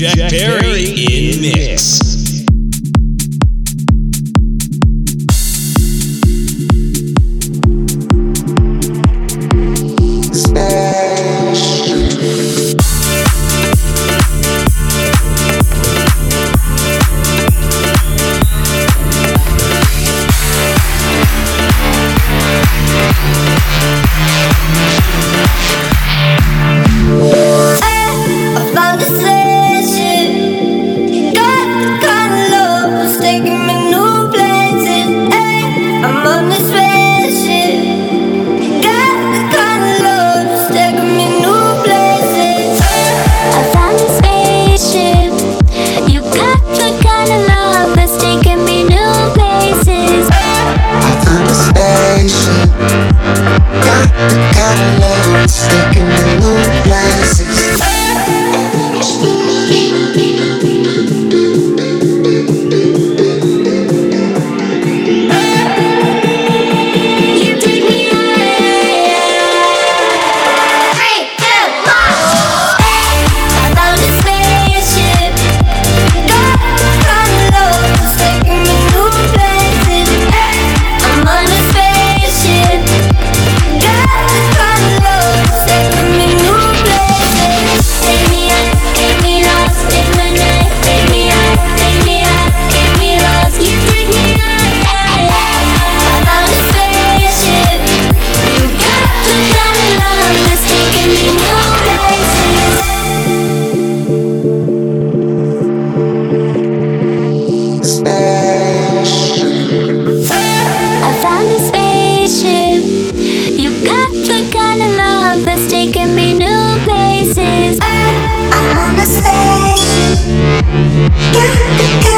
Jack Perry in mix. I Got the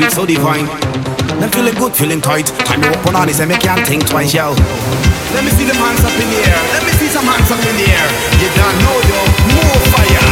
sweet, so divine. Them feeling good, feeling tight. Time you open on this and make can't think twice, yo. Let me see them hands up in the air. Let me see some hands up in the air. You don't know, yo. More fire,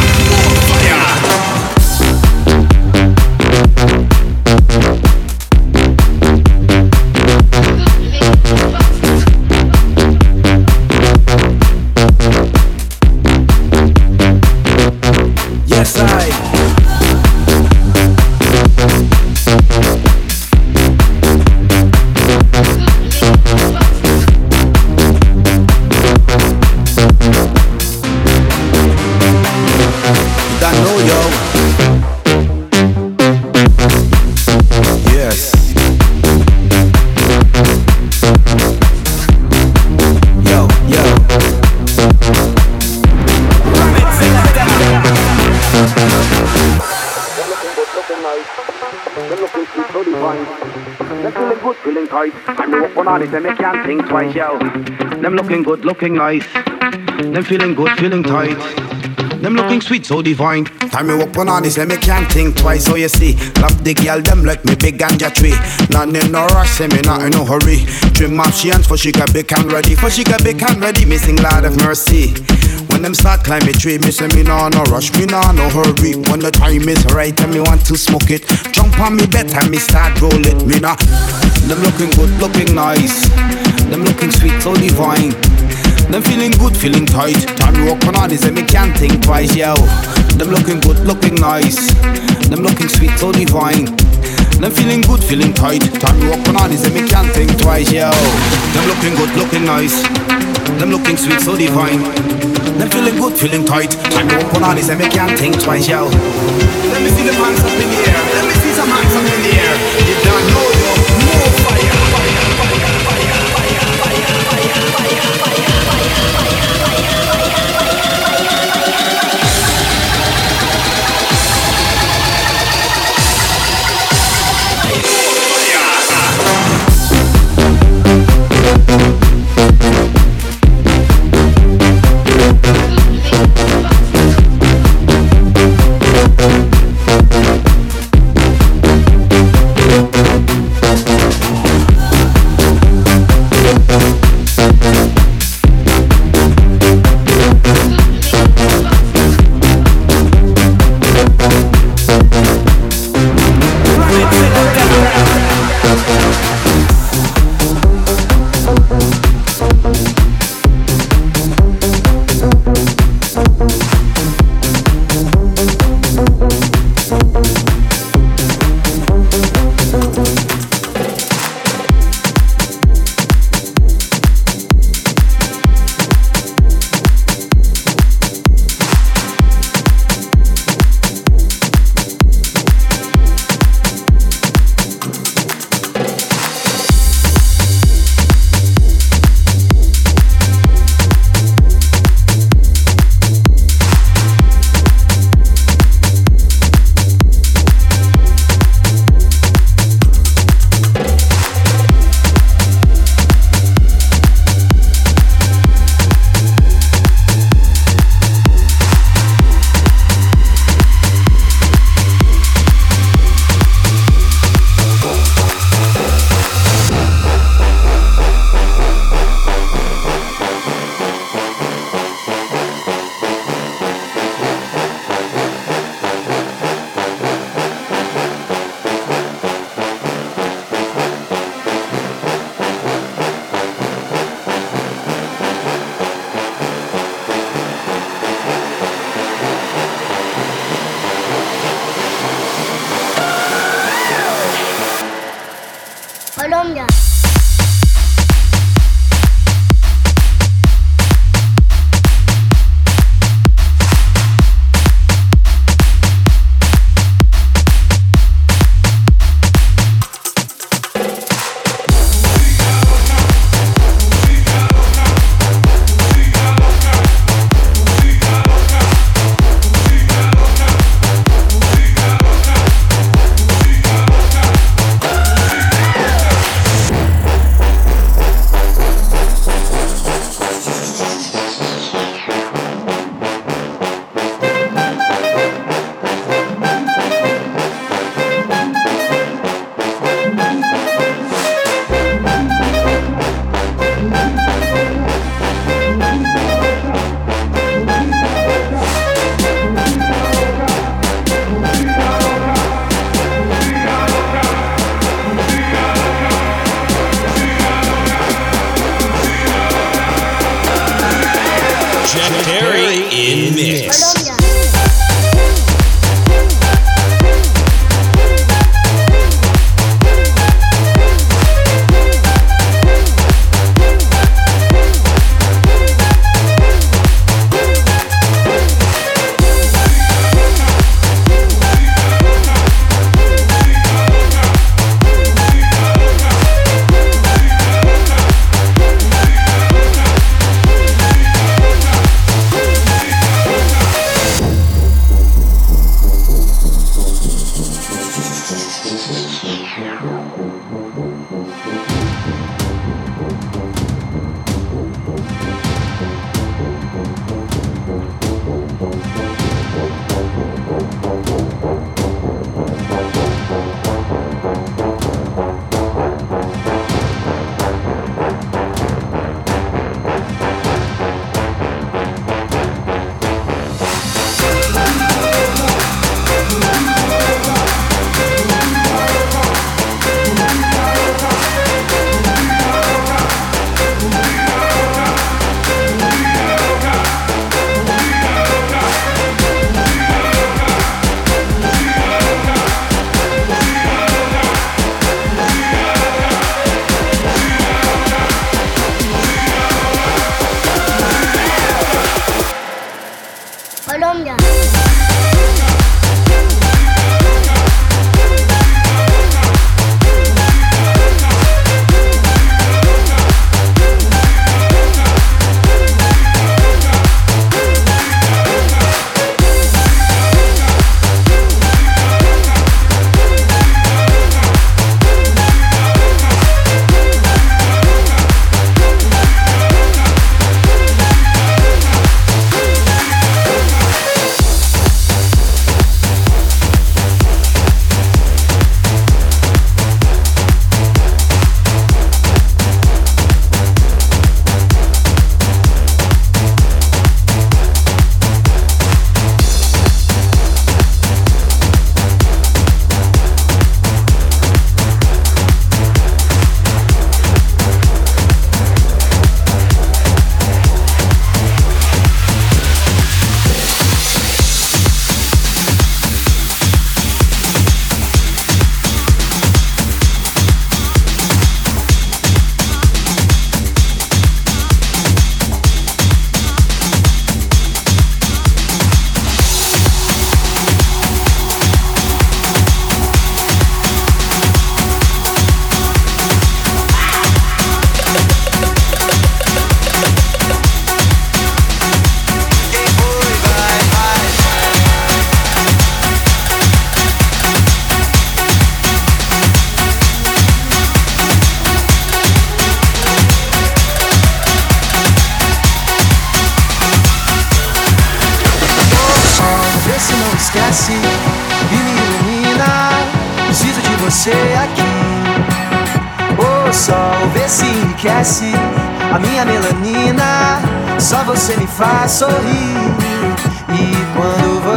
body, me can't think twice, yo. Them looking good, looking nice. Them feeling good, feeling tight. Them looking sweet, so divine. Time me walk on this, let me can't think twice. So you see, love the girl, them like me big ganja tree. None in no rush, say me not in no hurry. Trim off she hands for she got big and ready. For she got big and ready, missing Lord of mercy. When them start climbing tree, me say me nah no rush, me nah no hurry. When the time is right and me want to smoke it, jump on me bed and me start roll it. Me nah. Them looking good, looking nice. Them looking sweet, so divine. Them feeling good, feeling tight. Time to walk on all this and me can't think twice, yo. Them looking good, looking nice. Them looking sweet, so divine. Them feeling good, feeling tight. Time to walk on all this and me can't think twice, yo. Them looking good, looking nice. Them looking sweet, so divine. Them feeling good, feeling tight. Time to walk on all this and me can't think twice, yo. Let me see the hands up in the air. Let me see some hands up in the air. You don't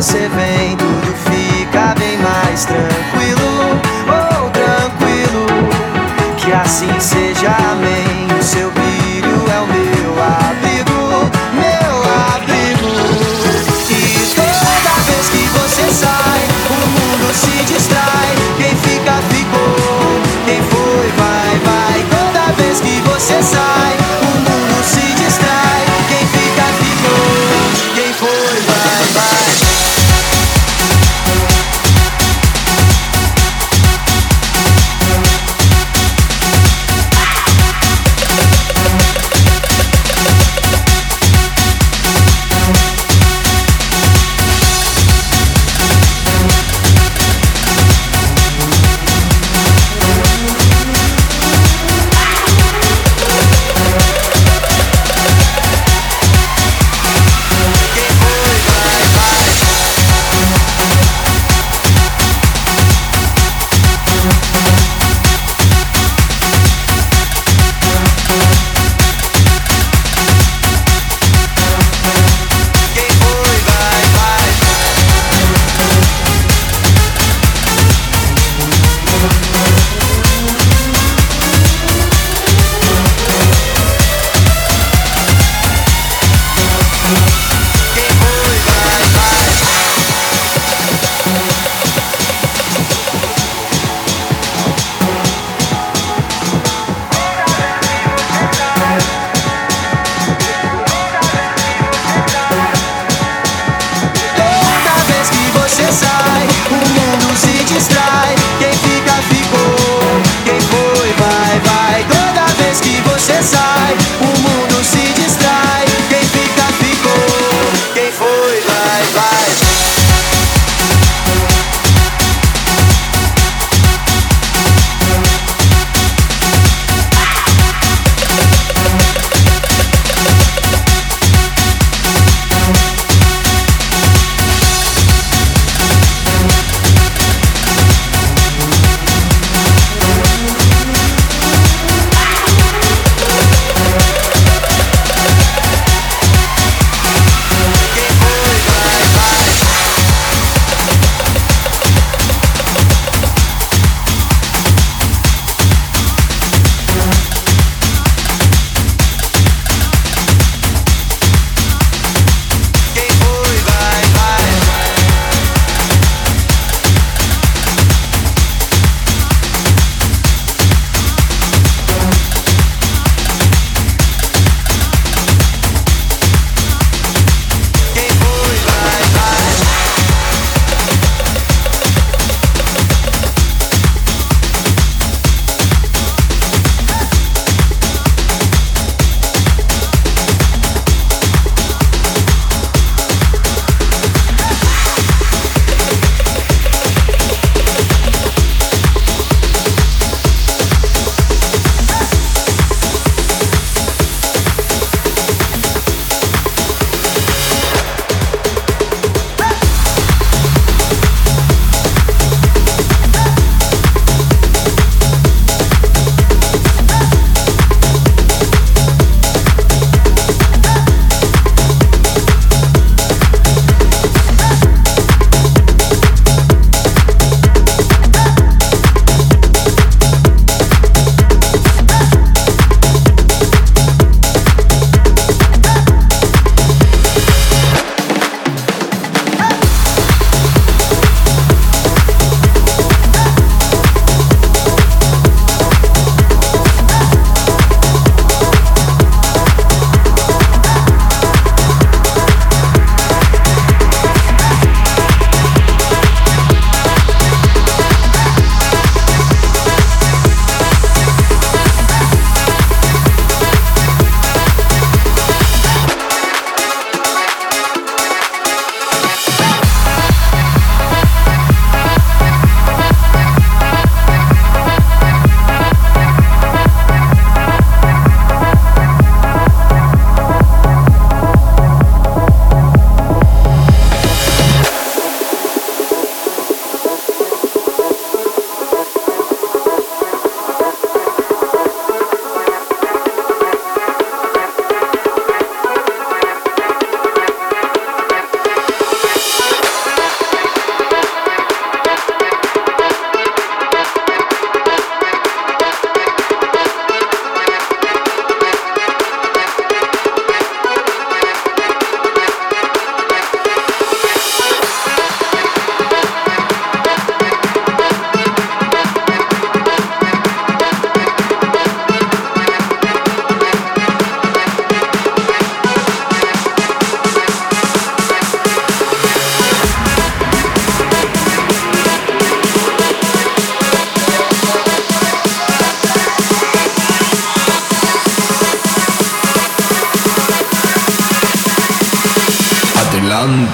você vem, tudo fica bem mais tranquilo, ou oh, tranquilo, que assim seja.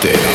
Caliente.